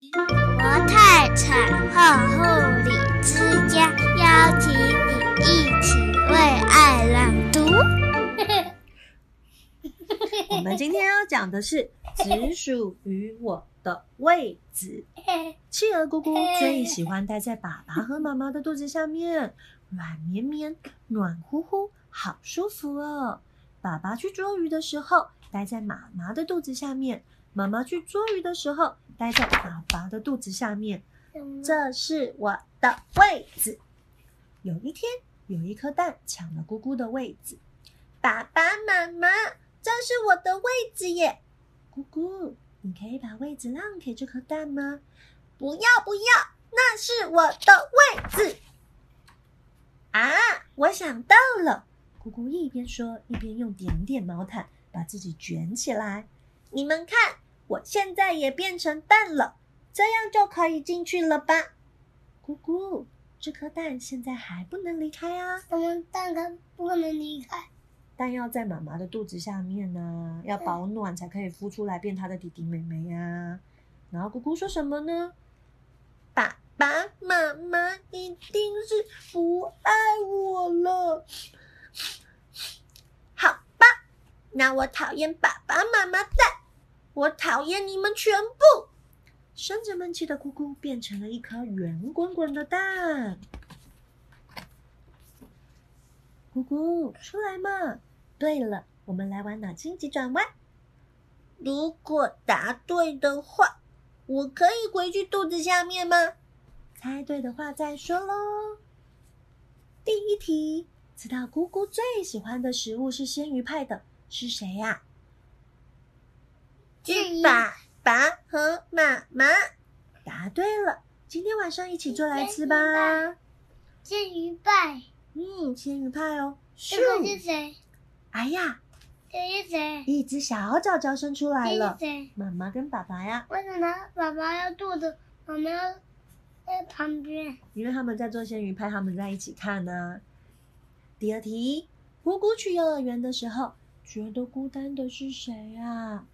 国泰产后护理之家邀请你一起为爱朗读。我们今天要讲的是只属于我的位子。企鹅姑姑最喜欢待在爸爸和妈妈的肚子下面，软绵绵、暖乎乎，好舒服哦。爸爸去捉鱼的时候，待在妈妈的肚子下面；妈妈去捉鱼的时候，待在爸爸的肚子下面。这是我的位置。有一天，有一颗蛋抢了姑姑的位置。爸爸妈妈，这是我的位置耶！姑姑，你可以把位置让给这颗蛋吗？不要不要，那是我的位置。啊，我想到了。姑姑一边说，一边用点点毛毯把自己卷起来。你们看，我现在也变成蛋了，这样就可以进去了吧？姑姑，这颗蛋现在还不能离开啊！我们蛋它不能离开，蛋要在妈妈的肚子下面呢、啊，要保暖才可以孵出来变它的弟弟妹妹呀、啊。然后姑姑说什么呢？爸爸妈妈一定是不爱我了。好吧那我讨厌爸爸妈妈蛋，我讨厌你们全部。生着闷气的姑姑变成了一颗圆滚滚的蛋。姑姑，出来嘛！对了，我们来玩脑筋急转弯。如果答对的话，我可以回去肚子下面吗？猜对的话再说喽。第一题，知道姑姑最喜欢的食物是鲜鱼派的。是谁呀？是爸爸和妈妈。答对了，今天晚上一起做来吃吧。鲜鱼派。嗯，鲜鱼派哦。这个是谁？哎呀，这是谁？一只小脚脚伸出来了。妈妈跟爸爸呀。为什么爸爸要肚子，妈妈要在旁边？因为他们在做鲜鱼派，他们在一起看呢。第二题，姑姑去幼儿园的时候。觉得孤单的是谁啊？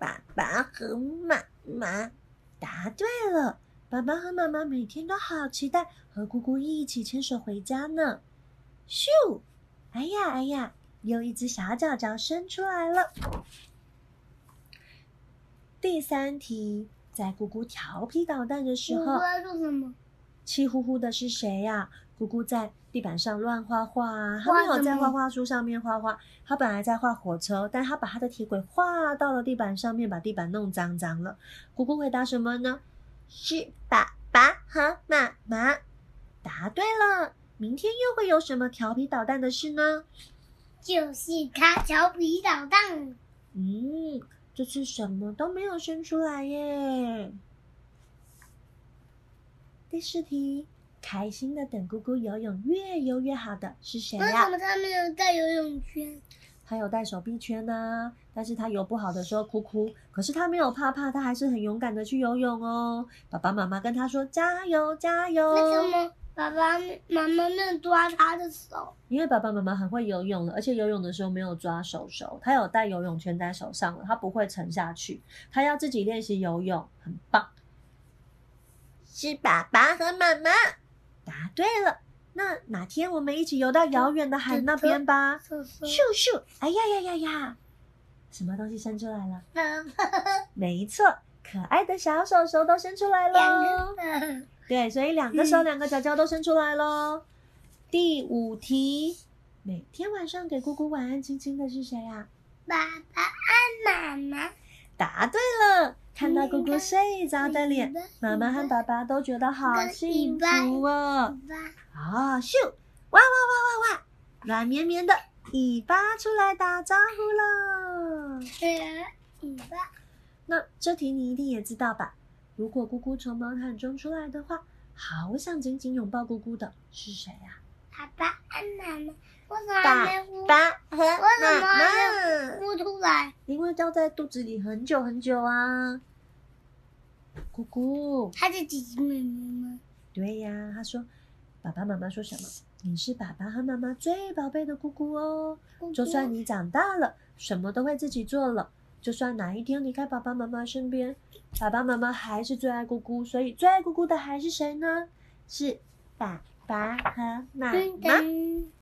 爸爸和妈妈。答对了，爸爸和妈妈每天都好期待和姑姑一起牵手回家呢。咻！哎呀哎呀，又一只小脚脚伸出来了。第三题，在姑姑调皮捣蛋的时候，气呼呼的是谁呀？姑姑在地板上乱画画啊，她没有在画画书上面画画，她本来在画火车，但她把她的铁轨画到了地板上面，把地板弄脏脏了。姑姑回答什么呢？是爸爸和妈妈。答对了，明天又会有什么调皮捣蛋的事呢？就是他调皮捣蛋。嗯，这次什么都没有生出来耶。第四题。开心的等姑姑游泳，越游越好的是谁呀？为什么他没有带游泳圈？他有带手臂圈呢，但是他游不好的时候哭哭，可是他没有怕怕，他还是很勇敢的去游泳哦。爸爸妈妈跟他说加油加油。为什么爸爸妈妈没有抓他的手？因为爸爸妈妈很会游泳了，而且游泳的时候没有抓手手，他有带游泳圈在手上了，他不会沉下去，他要自己练习游泳，很棒。是爸爸和妈妈。答对了，那哪天我们一起游到遥远的海那边吧？咻咻！哎呀呀呀呀！什么东西伸出来了？没错，可爱的小手手都伸出来了。对，所以两个手、两个脚脚都伸出来喽。第五题，每天晚上给姑姑晚安亲亲的是谁呀？爸爸和妈妈。答对了。看到姑姑睡着的脸，妈妈和爸爸都觉得好幸福哦。啊，咻！哇哇哇哇哇！软绵绵的尾巴出来打招呼了。尾巴。那这题你一定也知道吧？如果姑姑从毛毯中出来的话，好想紧紧拥抱姑姑的是谁呀？爸爸和妈妈。为什么爸爸和妈妈掉在肚子里很久很久啊。姑姑，他是姐姐妹妹吗？对呀，他说，爸爸妈妈说什么？你是爸爸和妈妈最宝贝的姑姑哦。姑姑，就算你长大了，什么都会自己做了，就算哪一天离开爸爸妈妈身边，爸爸妈妈还是最爱姑姑，所以最爱姑姑的还是谁呢？是爸爸和妈妈。